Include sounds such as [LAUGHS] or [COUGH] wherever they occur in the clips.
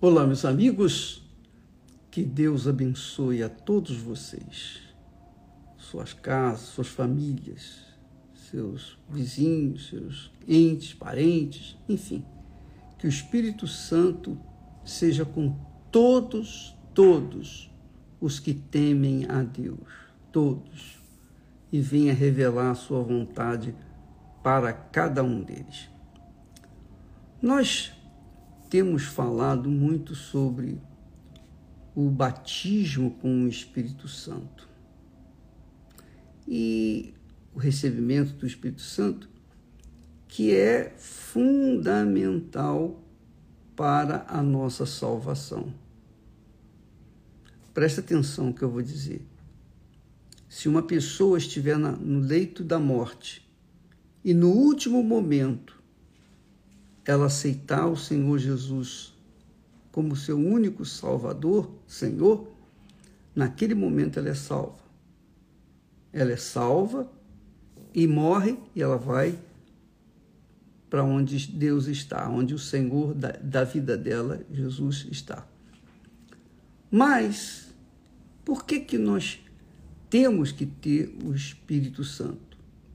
Olá, meus amigos. Que Deus abençoe a todos vocês, suas casas, suas famílias, seus vizinhos, seus entes, parentes, enfim. Que o Espírito Santo seja com todos, todos os que temem a Deus, todos, e venha revelar a sua vontade para cada um deles. Nós temos falado muito sobre o batismo com o Espírito Santo. E o recebimento do Espírito Santo, que é fundamental para a nossa salvação. Presta atenção que eu vou dizer. Se uma pessoa estiver no leito da morte e no último momento ela aceitar o Senhor Jesus como seu único Salvador, Senhor, naquele momento ela é salva. Ela é salva e morre e ela vai para onde Deus está, onde o Senhor da, da vida dela, Jesus, está. Mas, por que, que nós temos que ter o Espírito Santo?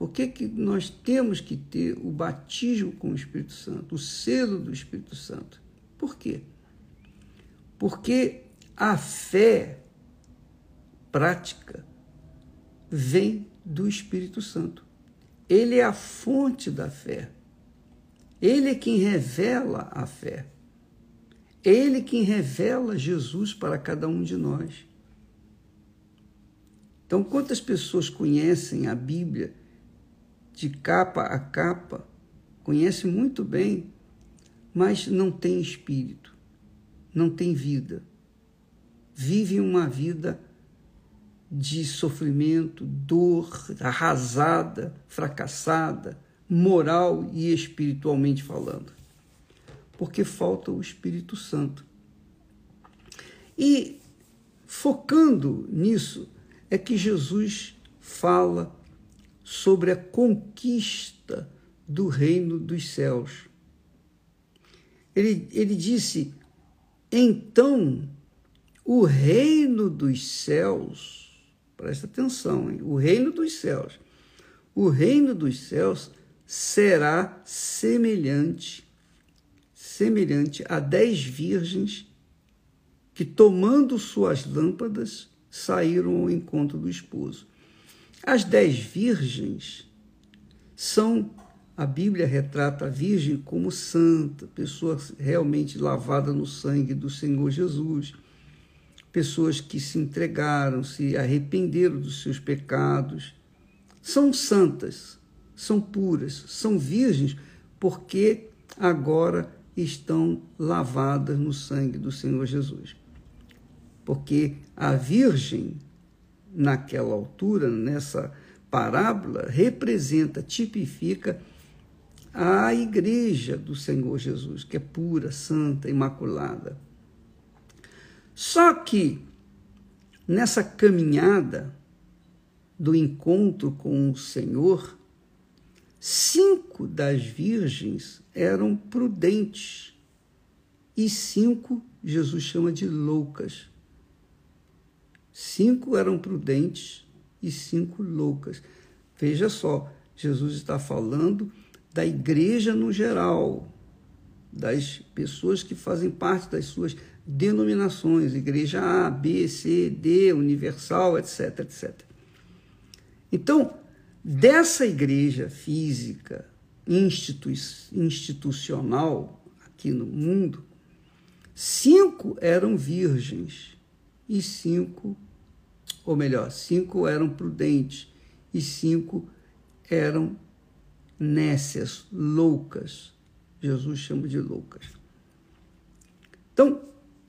Por que, que nós temos que ter o batismo com o Espírito Santo, o selo do Espírito Santo? Por quê? Porque a fé prática vem do Espírito Santo. Ele é a fonte da fé. Ele é quem revela a fé. Ele quem revela Jesus para cada um de nós. Então, quantas pessoas conhecem a Bíblia de capa a capa, conhece muito bem, mas não tem espírito, não tem vida. Vive uma vida de sofrimento, dor, arrasada, fracassada, moral e espiritualmente falando. Porque falta o Espírito Santo. E focando nisso, é que Jesus fala sobre a conquista do reino dos céus. Ele, ele disse: então o reino dos céus, presta atenção, hein? o reino dos céus, o reino dos céus será semelhante, semelhante a dez virgens que, tomando suas lâmpadas, saíram ao encontro do esposo. As dez virgens são, a Bíblia retrata a virgem como santa, pessoa realmente lavada no sangue do Senhor Jesus, pessoas que se entregaram, se arrependeram dos seus pecados, são santas, são puras, são virgens, porque agora estão lavadas no sangue do Senhor Jesus. Porque a virgem naquela altura, nessa parábola, representa, tipifica a igreja do Senhor Jesus, que é pura, santa, imaculada. Só que nessa caminhada do encontro com o Senhor, cinco das virgens eram prudentes e cinco Jesus chama de loucas. Cinco eram prudentes e cinco loucas. Veja só, Jesus está falando da igreja no geral, das pessoas que fazem parte das suas denominações, igreja A, B, C, D, universal, etc, etc. Então, dessa igreja física, institu institucional aqui no mundo, cinco eram virgens e cinco ou melhor, cinco eram prudentes e cinco eram nécias, loucas. Jesus chama de loucas. Então,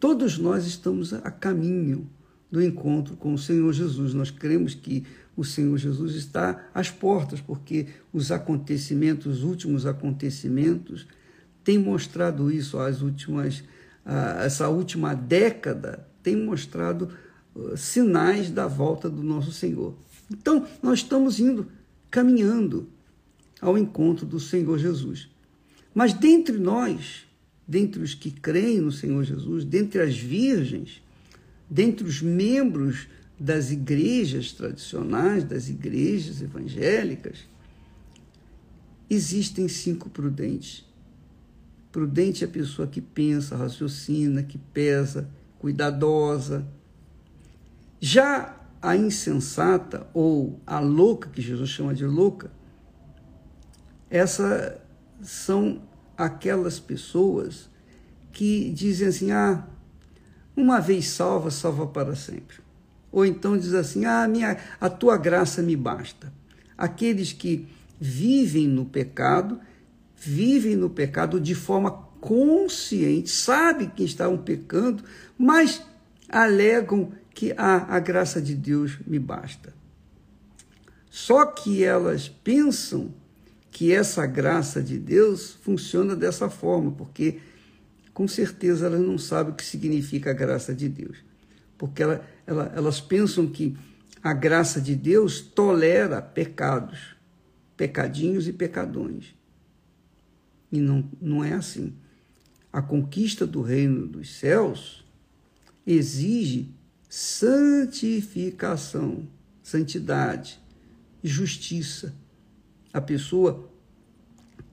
todos nós estamos a caminho do encontro com o Senhor Jesus. Nós cremos que o Senhor Jesus está às portas, porque os acontecimentos, os últimos acontecimentos, têm mostrado isso. As últimas, essa última década tem mostrado sinais da volta do nosso Senhor. Então, nós estamos indo, caminhando ao encontro do Senhor Jesus. Mas dentre nós dentre os que creem no Senhor Jesus, dentre as virgens, dentre os membros das igrejas tradicionais, das igrejas evangélicas, existem cinco prudentes. Prudente é a pessoa que pensa, raciocina, que pesa, cuidadosa. Já a insensata ou a louca, que Jesus chama de louca, essas são aquelas pessoas que dizem assim: ah, uma vez salva, salva para sempre. Ou então diz assim: ah, minha, a tua graça me basta. Aqueles que vivem no pecado, vivem no pecado de forma consciente, sabem que estavam pecando, mas alegam que ah, a graça de Deus me basta. Só que elas pensam que essa graça de Deus funciona dessa forma, porque com certeza elas não sabem o que significa a graça de Deus. Porque ela, ela, elas pensam que a graça de Deus tolera pecados, pecadinhos e pecadões. E não, não é assim. A conquista do reino dos céus exige santificação, santidade, justiça. A pessoa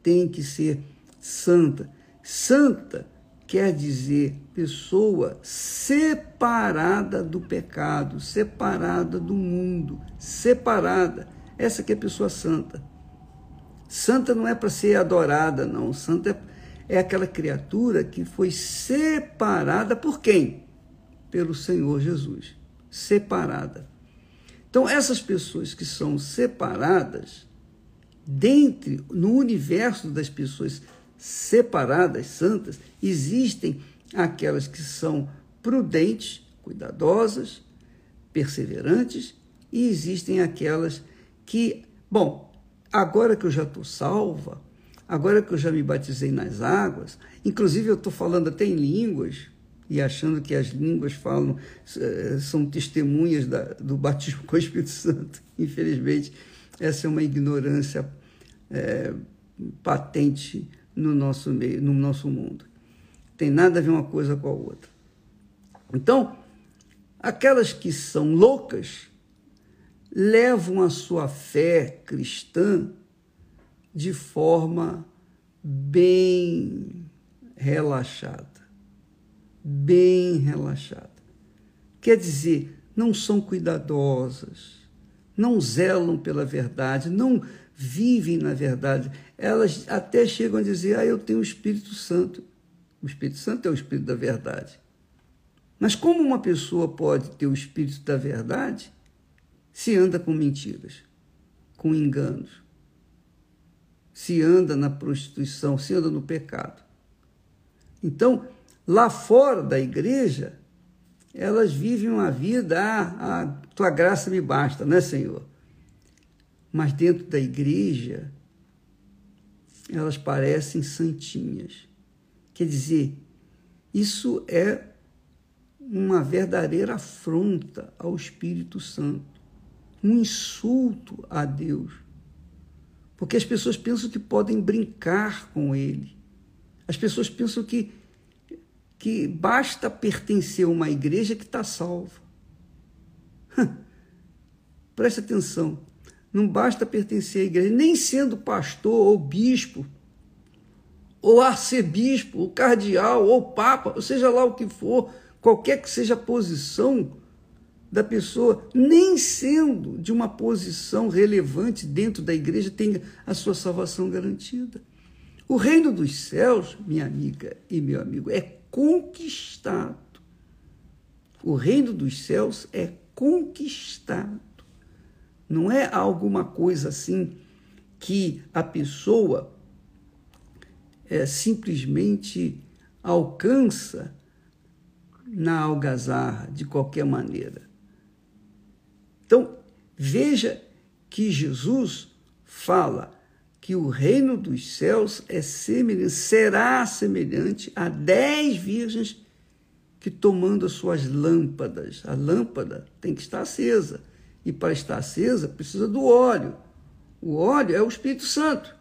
tem que ser santa. Santa quer dizer pessoa separada do pecado, separada do mundo, separada. Essa que é a pessoa santa. Santa não é para ser adorada, não. Santa é, é aquela criatura que foi separada por quem? Pelo Senhor Jesus. Separada. Então, essas pessoas que são separadas, dentre, no universo das pessoas separadas, santas, existem aquelas que são prudentes, cuidadosas, perseverantes, e existem aquelas que, bom, agora que eu já estou salva, agora que eu já me batizei nas águas, inclusive eu estou falando até em línguas, e achando que as línguas falam, eh, são testemunhas da, do batismo com o Espírito Santo. [LAUGHS] Infelizmente, essa é uma ignorância é, patente no nosso meio, no nosso mundo. Tem nada a ver uma coisa com a outra. Então, aquelas que são loucas levam a sua fé cristã de forma bem relaxada. Bem relaxada. Quer dizer, não são cuidadosas, não zelam pela verdade, não vivem na verdade. Elas até chegam a dizer: Ah, eu tenho o Espírito Santo. O Espírito Santo é o Espírito da verdade. Mas como uma pessoa pode ter o Espírito da verdade se anda com mentiras, com enganos, se anda na prostituição, se anda no pecado? Então, lá fora da igreja, elas vivem uma vida, ah, a tua graça me basta, né, Senhor? mas dentro da igreja elas parecem santinhas. Quer dizer, isso é uma verdadeira afronta ao Espírito Santo, um insulto a Deus. Porque as pessoas pensam que podem brincar com Ele. As pessoas pensam que, que basta pertencer a uma igreja que está salva. Preste atenção. Não basta pertencer à igreja, nem sendo pastor ou bispo, ou arcebispo, ou cardeal, ou papa, ou seja lá o que for, qualquer que seja a posição da pessoa, nem sendo de uma posição relevante dentro da igreja, tenha a sua salvação garantida. O reino dos céus, minha amiga e meu amigo, é conquistado. O reino dos céus é conquistado. Não é alguma coisa assim que a pessoa é, simplesmente alcança na algazarra de qualquer maneira. Então, veja que Jesus fala que o reino dos céus é semelhante, será semelhante a dez virgens que tomando as suas lâmpadas. A lâmpada tem que estar acesa e para estar acesa, precisa do óleo. O óleo é o Espírito Santo.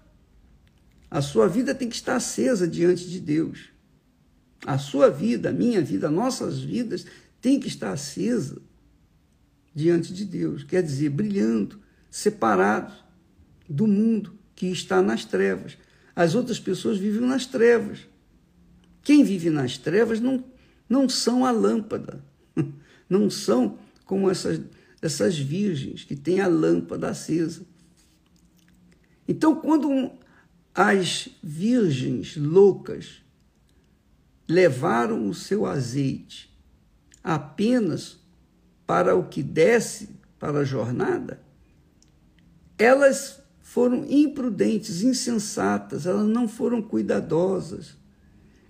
A sua vida tem que estar acesa diante de Deus. A sua vida, a minha vida, nossas vidas tem que estar acesa diante de Deus, quer dizer, brilhando, separados do mundo que está nas trevas. As outras pessoas vivem nas trevas. Quem vive nas trevas não, não são a lâmpada, [LAUGHS] não são como essas, essas virgens que têm a lâmpada acesa. Então, quando as virgens loucas levaram o seu azeite apenas para o que desce para a jornada, elas foram imprudentes, insensatas, elas não foram cuidadosas,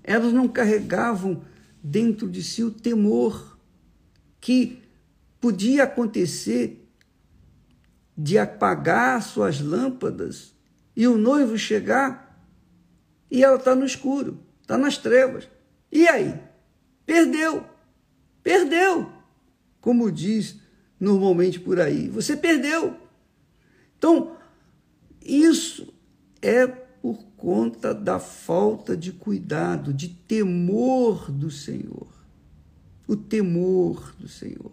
elas não carregavam dentro de si o temor que podia acontecer de apagar suas lâmpadas e o noivo chegar e ela está no escuro, está nas trevas. E aí? Perdeu, perdeu, como diz normalmente por aí. Você perdeu. Então, isso é por conta da falta de cuidado, de temor do Senhor. O temor do Senhor.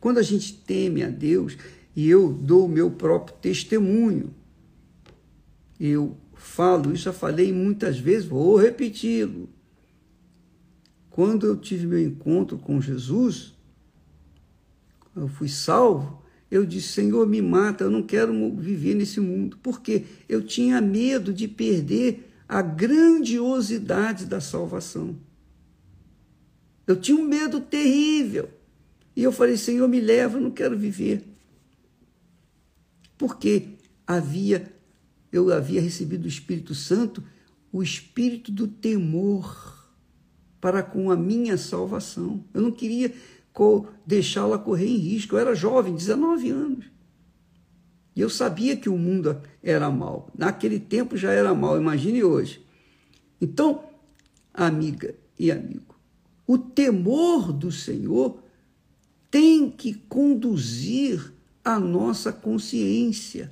Quando a gente teme a Deus, e eu dou o meu próprio testemunho, eu falo, isso já falei muitas vezes, vou repeti-lo. Quando eu tive meu encontro com Jesus, eu fui salvo, eu disse: Senhor, me mata, eu não quero viver nesse mundo. Porque eu tinha medo de perder a grandiosidade da salvação. Eu tinha um medo terrível. E eu falei: Senhor, me leva, eu não quero viver. Porque havia, eu havia recebido do Espírito Santo o espírito do temor para com a minha salvação. Eu não queria deixá-la correr em risco. Eu era jovem, 19 anos. E eu sabia que o mundo era mal. Naquele tempo já era mal, imagine hoje. Então, amiga e amigo, o temor do Senhor tem que conduzir a nossa consciência,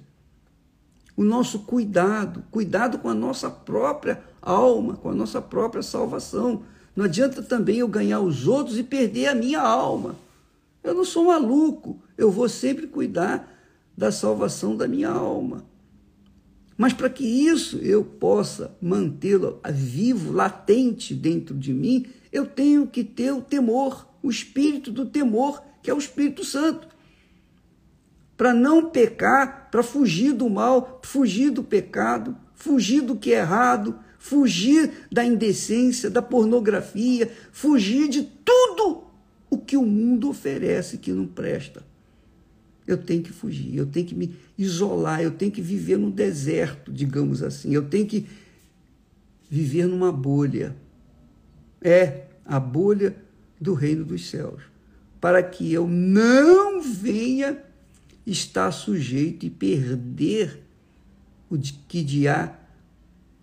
o nosso cuidado, cuidado com a nossa própria alma, com a nossa própria salvação. Não adianta também eu ganhar os outros e perder a minha alma. Eu não sou maluco, eu vou sempre cuidar da salvação da minha alma. Mas para que isso eu possa mantê-lo vivo, latente dentro de mim, eu tenho que ter o temor, o espírito do temor, que é o Espírito Santo. Para não pecar, para fugir do mal, fugir do pecado, fugir do que é errado, fugir da indecência, da pornografia, fugir de tudo o que o mundo oferece que não presta. Eu tenho que fugir, eu tenho que me isolar, eu tenho que viver no deserto, digamos assim, eu tenho que viver numa bolha. É a bolha do reino dos céus, para que eu não venha estar sujeito e perder o que de há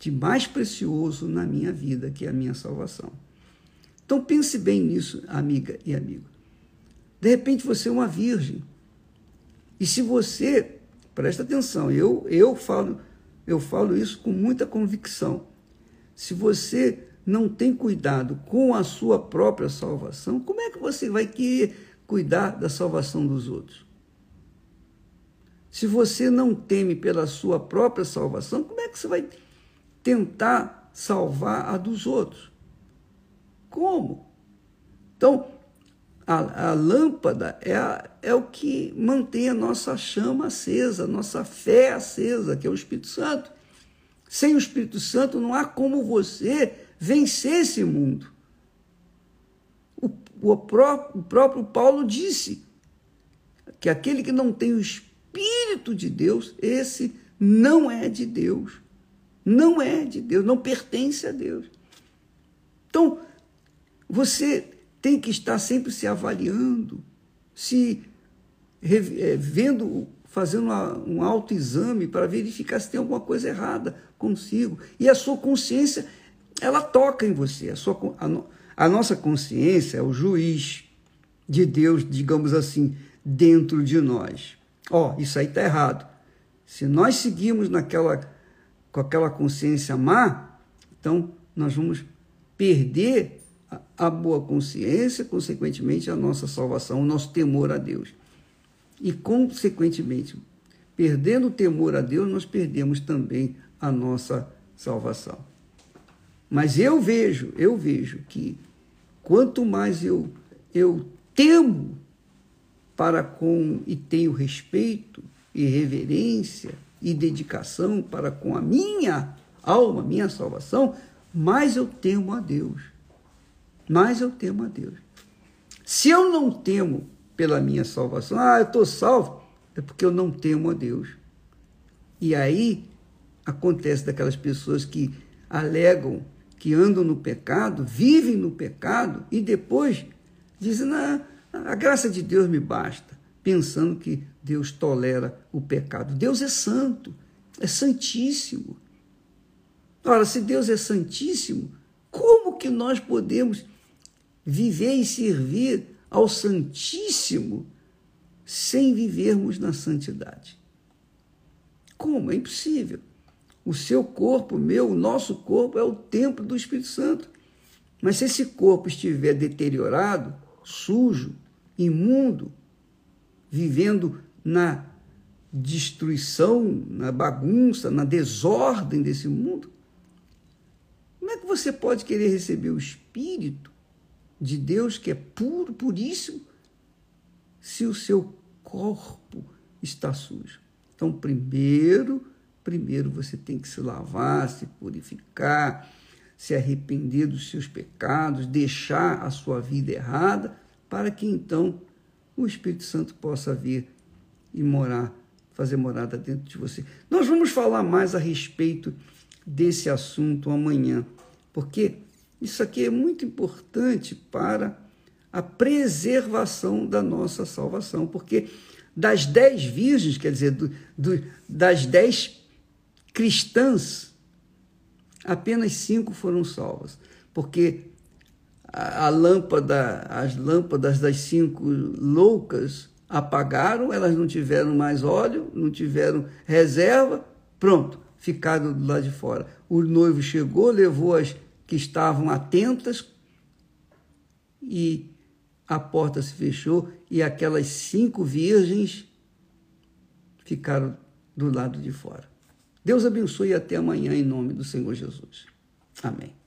de mais precioso na minha vida, que é a minha salvação. Então pense bem nisso, amiga e amigo. De repente você é uma virgem. E se você, presta atenção, eu, eu falo, eu falo isso com muita convicção. Se você não tem cuidado com a sua própria salvação, como é que você vai querer cuidar da salvação dos outros? Se você não teme pela sua própria salvação, como é que você vai tentar salvar a dos outros. Como? Então, a, a lâmpada é, a, é o que mantém a nossa chama acesa, a nossa fé acesa, que é o Espírito Santo. Sem o Espírito Santo não há como você vencer esse mundo. O, o, próprio, o próprio Paulo disse que aquele que não tem o Espírito de Deus, esse não é de Deus. Não é de Deus, não pertence a Deus. Então, você tem que estar sempre se avaliando, se eh, vendo, fazendo um autoexame para verificar se tem alguma coisa errada consigo. E a sua consciência, ela toca em você. A, sua, a, a nossa consciência é o juiz de Deus, digamos assim, dentro de nós. Ó, oh, isso aí está errado. Se nós seguirmos naquela com aquela consciência má, então nós vamos perder a boa consciência, consequentemente a nossa salvação, o nosso temor a Deus. E, consequentemente, perdendo o temor a Deus, nós perdemos também a nossa salvação. Mas eu vejo, eu vejo que quanto mais eu, eu temo para com e tenho respeito e reverência e dedicação para com a minha alma, minha salvação, mais eu temo a Deus. Mais eu temo a Deus. Se eu não temo pela minha salvação, ah, eu estou salvo, é porque eu não temo a Deus. E aí acontece daquelas pessoas que alegam que andam no pecado, vivem no pecado e depois dizem, não, a graça de Deus me basta, pensando que Deus tolera o pecado. Deus é santo, é santíssimo. Ora, se Deus é santíssimo, como que nós podemos viver e servir ao Santíssimo sem vivermos na santidade? Como? É impossível. O seu corpo, meu, o nosso corpo é o templo do Espírito Santo. Mas se esse corpo estiver deteriorado, sujo, imundo, vivendo na destruição, na bagunça, na desordem desse mundo, como é que você pode querer receber o Espírito de Deus, que é puro, puríssimo, se o seu corpo está sujo? Então, primeiro, primeiro você tem que se lavar, se purificar, se arrepender dos seus pecados, deixar a sua vida errada para que então o Espírito Santo possa vir e morar, fazer morada dentro de você. Nós vamos falar mais a respeito desse assunto amanhã, porque isso aqui é muito importante para a preservação da nossa salvação, porque das dez virgens, quer dizer, do, do, das dez cristãs, apenas cinco foram salvas, porque a, lâmpada, as lâmpadas das cinco loucas apagaram, elas não tiveram mais óleo, não tiveram reserva, pronto, ficaram do lado de fora. O noivo chegou, levou as que estavam atentas e a porta se fechou e aquelas cinco virgens ficaram do lado de fora. Deus abençoe e até amanhã em nome do Senhor Jesus. Amém.